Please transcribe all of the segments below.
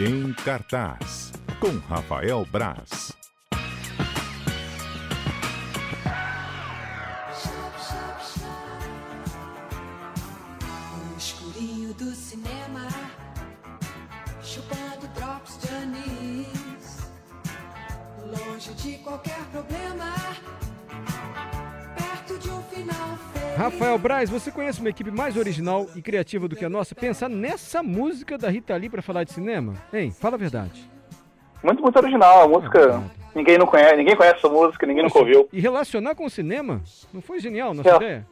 Em cartaz, com Rafael Braz. Rafael Braz, você conhece uma equipe mais original e criativa do que a nossa? Pensar nessa música da Rita Lee pra falar de cinema? Hein? Fala a verdade. Muito, muito original. A música. Ninguém não conhece, ninguém conhece essa música, ninguém nunca ouviu. E relacionar com o cinema? Não foi genial nossa É. ideia?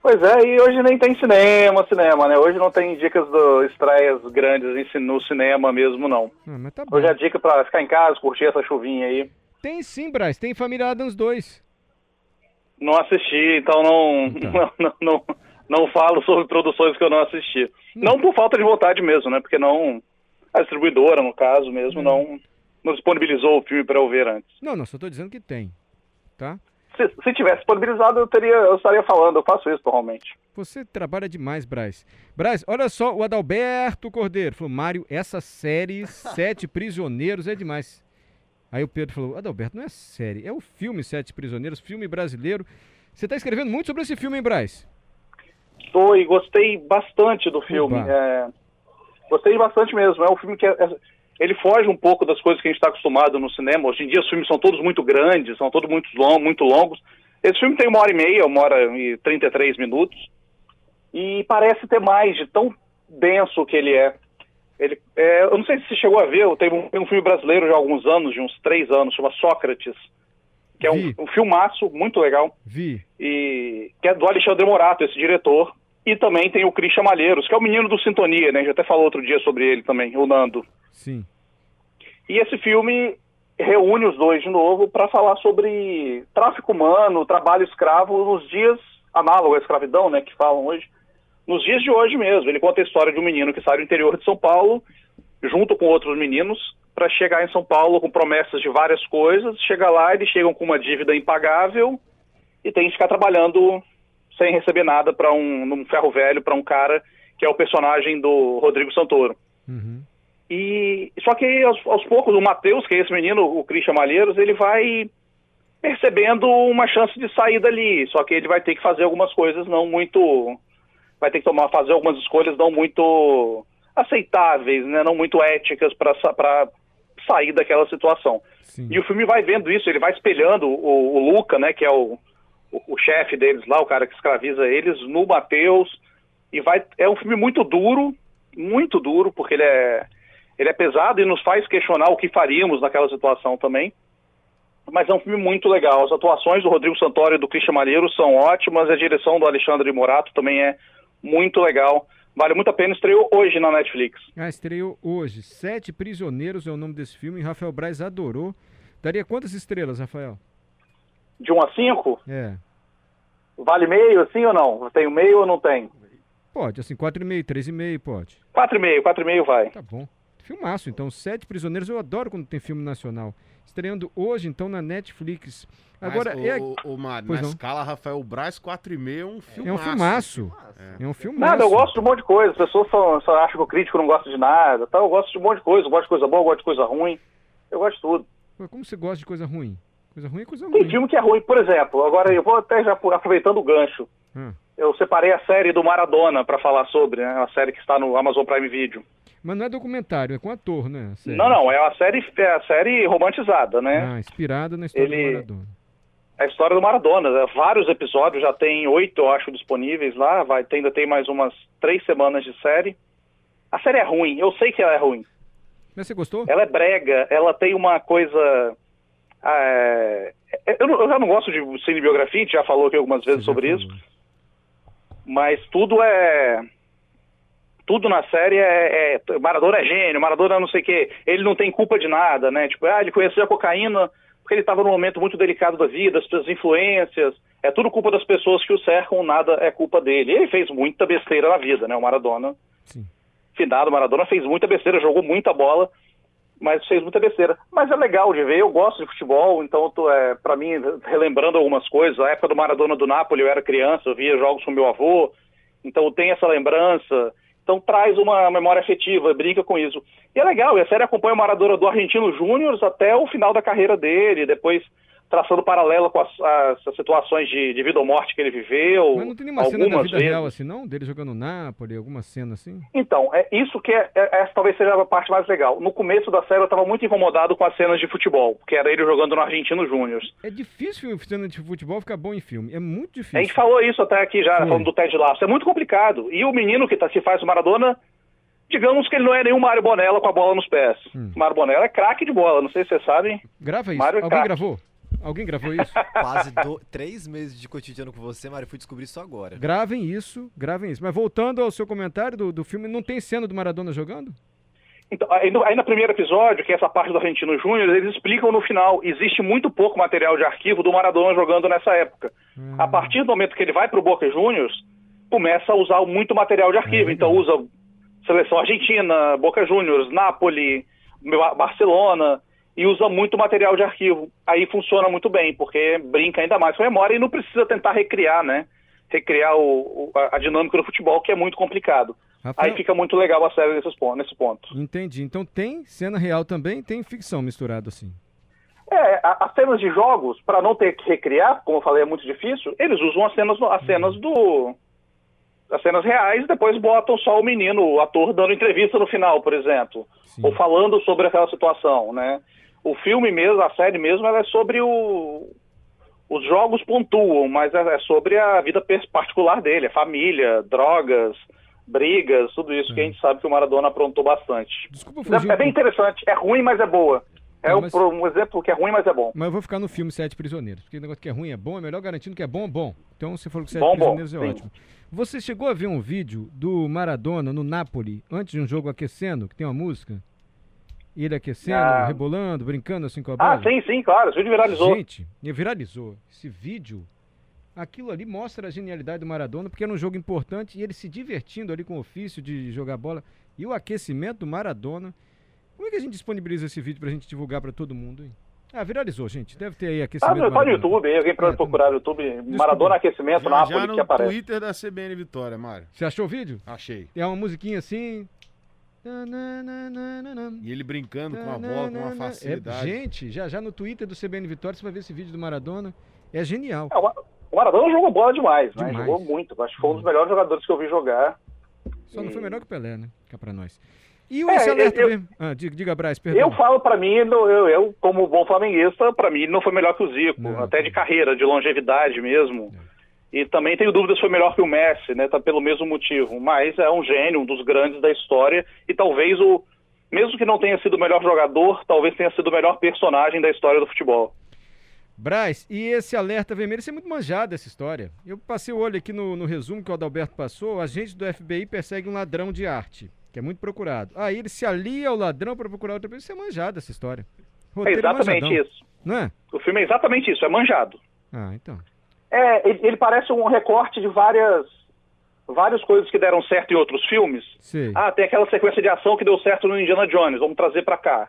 Pois é, e hoje nem tem cinema, cinema, né? Hoje não tem dicas do estreias grandes no cinema mesmo, não. Ah, tá. Hoje é dica pra ficar em casa, curtir essa chuvinha aí. Tem sim, Braz. Tem Família Adams 2. Não assisti, então não, Então. não, não, não falo sobre produções que eu não assisti. Não por falta de vontade mesmo, né? Porque não. A distribuidora, no caso mesmo, não, não disponibilizou o filme pra eu ver antes. Não, não, só tô dizendo que tem. Tá? Se, se tivesse disponibilizado, eu, teria, eu estaria falando, eu faço isso normalmente. Você trabalha demais, Braz. Braz, olha só, o Adalberto Cordeiro falou: Mário, essa série, Sete Prisioneiros, é demais. Aí o Pedro falou: Adalberto, não é série, é o filme Sete Prisioneiros, filme brasileiro. Você tá escrevendo muito sobre esse filme, hein, Braz? Tô e gostei bastante do filme. É, gostei bastante mesmo. É um filme que é- é- ele foge um pouco das coisas que a gente está acostumado no cinema. Hoje em dia os filmes são todos muito grandes, são todos muito, long, muito longos. Esse filme tem uma hora e meia, uma hora e 33 minutos. E parece ter mais de tão denso que ele é. Ele, é, eu não sei se você chegou a ver, tem um, um filme brasileiro já há alguns anos, de uns três anos, chama Sócrates. Que é um, um filmaço muito legal Vi. e que é do Alexandre Morato, esse diretor. E também tem o Christian Malheiros, que é o menino do Sintonia, né? A gente até falou outro dia sobre ele também, o Nando. Sim. E esse filme reúne os dois de novo para falar sobre tráfico humano, trabalho escravo nos dias análogos à escravidão, né? Que falam hoje. Nos dias de hoje mesmo. Ele conta a história de um menino que sai do interior de São Paulo, junto com outros meninos, para chegar em São Paulo com promessas de várias coisas. Chega lá, eles chegam com uma dívida impagável e tem que ficar trabalhando sem receber nada para um num ferro velho para um cara que é o personagem do Rodrigo Santoro. Uhum. E só que aos, aos poucos o Matheus, que é esse menino, o Christian Malheiros, ele vai percebendo uma chance de sair dali. Só que ele vai ter que fazer algumas coisas não muito, vai ter que tomar fazer algumas escolhas não muito aceitáveis, né, não muito éticas para sair daquela situação. Sim. E o filme vai vendo isso, ele vai espelhando o, o Luca, né, que é o, o, o chefe deles lá, o cara que escraviza eles, no Matheus. E vai. É um filme muito duro, muito duro, porque ele é, ele é pesado e nos faz questionar o que faríamos naquela situação também. Mas é um filme muito legal. As atuações do Rodrigo Santoro e do Christian Malheiro são ótimas, a direção do Alexandre Morato também é muito legal. Vale muito a pena, estreou hoje na Netflix. Ah, estreou hoje. Sete Prisioneiros é o nome desse filme. e Rafael Braz adorou. Daria quantas estrelas, Rafael? De 1 a 5, É. vale meio, assim ou não? Tem meio ou não tem? Pode, assim, 4,5, 3,5, pode. 4,5, 4,5 vai. Tá bom. Filmaço, então. Sete Prisioneiros. Eu adoro quando tem filme nacional. Estreando hoje, então, na Netflix. Agora, mas, é, o, o, na não. escala Rafael Braz, 4,5 é um filmaço. é um filmaço. É um filmaço. Nada, eu gosto de um monte de coisa. As pessoas só, só acham que o crítico não gosta de nada. Tá? Eu gosto de um monte de coisa. Eu gosto de coisa boa, eu gosto de coisa ruim. Eu gosto de tudo. Pô, Como você gosta de coisa ruim? Coisa ruim é coisa Tem ruim. filme que é ruim, por exemplo. Agora eu vou até já por- aproveitando o gancho. Hum. Eu separei a série do Maradona para falar sobre, né? A série que está no Amazon Prime Video. Mas não é documentário, é com ator, né? Não, não, é a série, é a série romantizada, né? Ah, inspirada na história Ele- do Maradona. A história do Maradona. né? Vários episódios, já tem oito, eu acho, disponíveis lá. Vai, tem- ainda tem mais umas três semanas de série. A série é ruim, eu sei que ela é ruim. Mas você gostou? Ela é brega, ela tem uma coisa. é, eu, eu já não gosto de cinebiografia, a gente já falou aqui algumas vezes sobre falou. isso, mas tudo é. Tudo na série é, é. Maradona é gênio, Maradona não sei o quê. Ele não tem culpa de nada, né? Tipo, ah, ele conheceu a cocaína porque ele estava num momento muito delicado da vida, as suas influências. É tudo culpa das pessoas que o cercam, nada é culpa dele. Ele fez muita besteira na vida, né? O Maradona Sim. finado Maradona fez muita besteira, jogou muita bola, mas fez muita besteira. Mas é legal de ver, eu gosto de futebol, então é, para mim, relembrando algumas coisas, a época do Maradona do Napoli, eu era criança, eu via jogos com meu avô, então tem essa lembrança. Então traz uma memória afetiva, brinca com isso. E é legal, e a série acompanha o Maradona do Argentino Júnior até o final da carreira dele, depois traçando paralelo com as, as- as situações de, de vida ou morte que ele viveu. Mas não tem nenhuma cena da vida vezes. real assim, não? Dele jogando Napoli, alguma cena assim? Então, é isso que é, é- essa talvez seja a parte mais legal. No começo da série eu estava muito incomodado com as cenas de futebol, que era ele jogando no Argentino Júnior. É difícil cena de futebol ficar bom em filme. É muito difícil. A gente falou isso até aqui já, Foi. falando do Ted Lasso. É muito complicado. E o menino que, tá, que faz o Maradona, digamos que ele não é nenhum Mário Bonella com a bola nos pés. Hum. Mário Bonella é craque de bola, não sei se vocês sabem. Grava isso. Mário é Alguém craque. gravou? Alguém gravou isso? Quase do- três meses de cotidiano com você, Mário. Fui descobrir isso agora. gravem isso, gravem isso. Mas voltando ao seu comentário do, do filme, não tem cena do Maradona jogando? Então, aí, no, aí no primeiro episódio, que é essa parte do Argentino Júnior, eles explicam no final, existe muito pouco material de arquivo do Maradona jogando nessa época. Hum. A partir do momento que ele vai pro Boca Juniors, começa a usar muito material de arquivo. É, então usa seleção argentina, Boca Juniors, Napoli, Ba- Barcelona, e usa muito material de arquivo. Aí funciona muito bem, porque brinca ainda mais com a memória e não precisa tentar recriar, né? Recriar o- o- a, dinâmica do futebol, que é muito complicado. Rafael, Aí fica muito legal a série nesses pon- nesse ponto. entendi. Então tem cena real também, tem ficção misturado assim. É, as cenas de jogos, para não ter que recriar, como eu falei, é muito difícil, eles usam as cenas, as cenas do. as cenas reais e depois botam só o menino, o ator, dando entrevista no final, por exemplo. Sim. Ou falando sobre aquela situação, né? O filme mesmo, a série mesmo, ela é sobre o. Os jogos pontuam, mas é é sobre a vida particular dele, a família, drogas, brigas, tudo isso que a gente sabe que o Maradona aprontou bastante. Desculpa fugir. É, é bem interessante, é ruim, mas é boa. É um, mas- um exemplo que é ruim, mas é bom. Mas eu vou ficar no filme Sete Prisioneiros. Porque o negócio que é ruim é bom, é melhor garantindo que é bom, é bom. Então você falou que Sete Bom, bom, Prisioneiros é sim. ótimo. Você chegou a ver um vídeo do Maradona no Napoli, antes de um jogo aquecendo, que tem uma música? Ele aquecendo, Ah. rebolando, brincando assim com a bola? Ah, sim, sim, claro, esse vídeo viralizou. Gente, viralizou. Esse vídeo, aquilo ali mostra a genialidade do Maradona, porque era um jogo importante e ele se divertindo ali com o ofício de jogar bola. E o aquecimento do Maradona. Como é que a gente disponibiliza esse vídeo pra gente divulgar pra todo mundo, hein? Ah, viralizou, gente. Deve ter aí Tá aquecimento. no, tá no Maradona. YouTube, aí alguém pode É, procurar no YouTube, Maradona Aquecimento, Já, Napoli, já que no aparece. Twitter da CBN Vitória, Mário. Você achou o vídeo? Achei. É uma musiquinha assim. E ele brincando com a bola com uma É, facilidade. gente, já já no Twitter do CBN Vitória você vai ver esse vídeo do Maradona. É genial. É, o Ma- o Maradona jogou bola demais, né? Demais. Jogou muito. Acho que foi um dos melhores jogadores que eu vi jogar. Só não foi E- melhor que o Pelé, né? É pra nós. E o É, esse alerta eu- ver- Ah, diga, diga Braz, perdão. Eu falo pra mim, eu, eu, como bom flamenguista, pra mim não foi melhor que o Zico, Não. até de carreira, de longevidade mesmo. E também tenho dúvidas se foi melhor que o Messi, né? Tá pelo mesmo motivo. Mas é um gênio, um dos grandes da história e talvez o mesmo que não tenha sido o melhor jogador, talvez tenha sido o melhor personagem da história do futebol. Braz, e esse alerta vermelho, isso é muito manjado essa história. Eu passei o olho aqui no, no resumo que o Adalberto passou, agentes do FBI perseguem um ladrão de arte, que é muito procurado. Aí ele se alia ao ladrão para procurar outra pessoa, isso é manjado essa história. É Roteiro exatamente manjadão, isso. Não é? O filme é exatamente isso, é manjado. Ah, então. É, ele, ele parece um recorte de várias várias coisas que deram certo em outros filmes. Sei. Ah, tem aquela sequência de ação que deu certo no Indiana Jones, vamos trazer pra cá.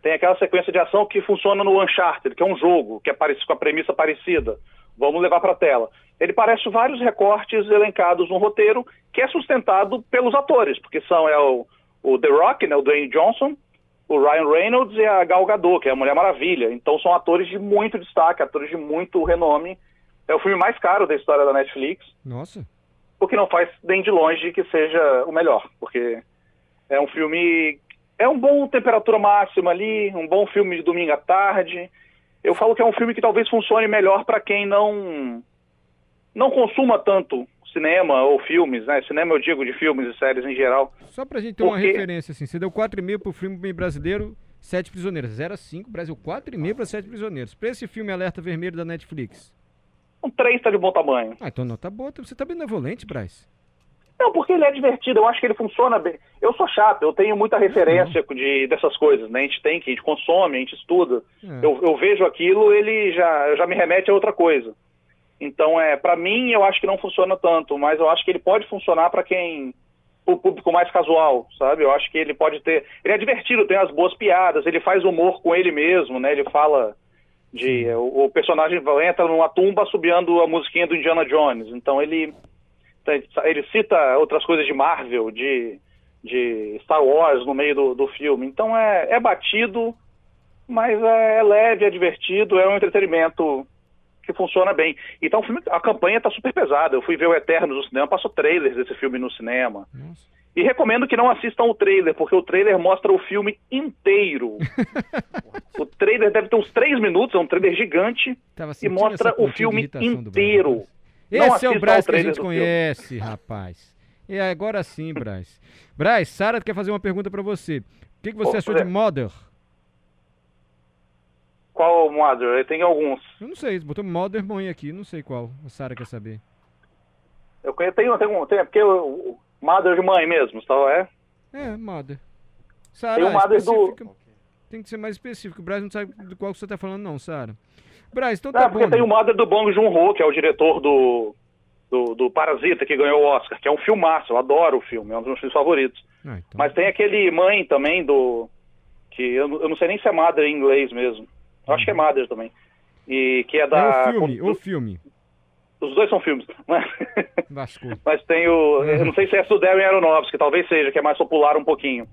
Tem aquela sequência de ação que funciona no Uncharted, que é um jogo que é parecido com a premissa parecida. Vamos levar pra tela. Ele parece vários recortes elencados no roteiro que é sustentado pelos atores, porque são é o, o The Rock, né, o Dwayne Johnson, o Ryan Reynolds e a Gal Gadot, que é a Mulher Maravilha. Então são atores de muito destaque, atores de muito renome. É o filme mais caro da história da Netflix Nossa. o que não faz nem de longe que seja o melhor, porque é um filme é um bom temperatura máxima ali, um bom filme de domingo à tarde. Eu falo que é um filme que talvez funcione melhor para quem não não consuma tanto cinema ou filmes, né? Cinema eu digo de filmes e séries em geral. Só pra gente ter uma Por quê? referência, assim, você deu 4,5 pro filme brasileiro, Sete Prisioneiros. 0 a 5, Brasil 4,5 pra Sete Prisioneiros. Pra esse filme Alerta Vermelho da Netflix. Um 3 tá de bom tamanho. Ah, então nota boa. Você tá benevolente, Braz. Não, porque ele é divertido, eu acho que ele funciona bem. Eu sou chato, eu tenho muita referência de, dessas coisas, né? A gente tem, que a gente consome, a gente estuda. É. Eu, eu vejo aquilo, ele já, já me remete a outra coisa. Então, é, para mim, eu acho que não funciona tanto, mas eu acho que ele pode funcionar para quem. o público mais casual, sabe? Eu acho que ele pode ter. Ele é divertido, tem as boas piadas, ele faz humor com ele mesmo, né? Ele fala de. O, o personagem entra numa tumba subiando a musiquinha do Indiana Jones. Então ele tem- ele cita outras coisas de Marvel, de, de Star Wars no meio do, do filme. Então é, é batido, mas é, é leve, é divertido, é um entretenimento que funciona bem. Então a campanha está super pesada. Eu fui ver o Eterno no cinema, passou trailers desse filme no cinema. Nossa. E recomendo que não assistam o trailer, porque o trailer mostra o filme inteiro. o trailer deve ter uns três minutos, é um trailer gigante. E mostra o filme inteiro. Esse é o Braz que a gente conhece, rapaz. E agora sim, Braz. Braz, Sara quer fazer uma pergunta pra você. O que, que você Pô, achou pois de é. Mother? Qual Mother? Tem alguns. Eu não sei, botou Mother mãe aqui, não sei qual. A Sara quer saber. Eu tem, um- tem porque o Mother de mãe mesmo, tá? É? É, Mother. Sara, Tem o Mother do- especifica- Tem que ser mais específico. O Braz não sabe do qual você tá falando, não, Sara. Braz, então tá porque bom. tem o Mother do Bong Joon-ho, que é o diretor do, do, do Parasita, que ganhou o Oscar, que é um filmaço, eu adoro o filme, é um dos meus filmes favoritos. Ah, então. Mas tem aquele Mãe também do... que eu, não- eu não sei nem se é Mother em inglês mesmo. Eu acho que é Mother também. E que é da... É o filme, com- o filme. Os dois são filmes. Mas, Lascou. mas tem o... Eu não sei se é do Darren Aronofsky, talvez seja, que é mais popular um pouquinho.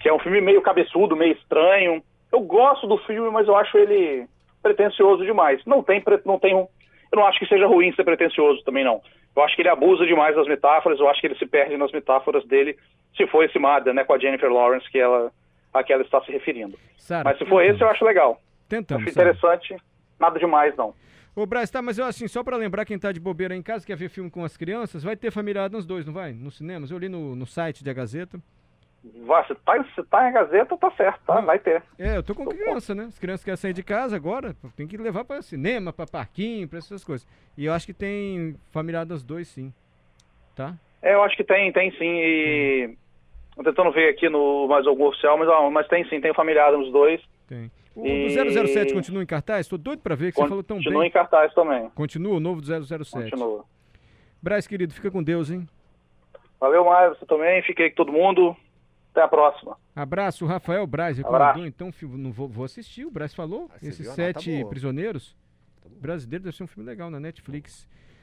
Que é um filme meio cabeçudo, meio estranho. Eu gosto do filme, mas eu acho ele pretencioso demais. Não tem, não tem um... Eu não acho que seja ruim ser pretencioso também, não. Eu acho que ele abusa demais das metáforas, eu acho que ele se perde nas metáforas dele, se for esse Mother, né, com a Jennifer Lawrence, que ela, a que ela está se referindo. Sara, Mas se for esse, eu acho legal. Tentamos. Acho interessante, nada demais, não. Ô, Braz, tá, mas eu assim, só pra lembrar quem tá de bobeira em casa, quer ver filme com as crianças, vai ter Família nos dois, não vai? Nos cinemas. Eu li no, no site da Gazeta. Vá, se tá, se tá em Gazeta, tá certo, tá? Vai ter. É, eu tô com criança, né? As crianças querem sair de casa agora, tem que levar pra cinema, pra parquinho, pra essas coisas. E eu acho que tem Família dos dois, sim. Tá? É, eu acho que tem, tem sim, e... Tô tentando ver aqui no mais algum oficial, mas, ó, mas tem sim, tem Familiar nos dois. Tem. O E- do 007 continua em cartaz? Tô doido pra ver que você falou tão Continua bem. em cartaz também. Continua o novo do 007. Continua. Braz, querido, fica com Deus, hein? Valeu, mais você também. Fiquei com todo mundo. Até a próxima. Abraço, Rafael Braz. Abraço. Recomendou, então, fi- não vou, vou assistir. O Braz falou. Ah, Esses viu? Tá sete boa. prisioneiros. Brasileiro deve ser um filme legal na Netflix.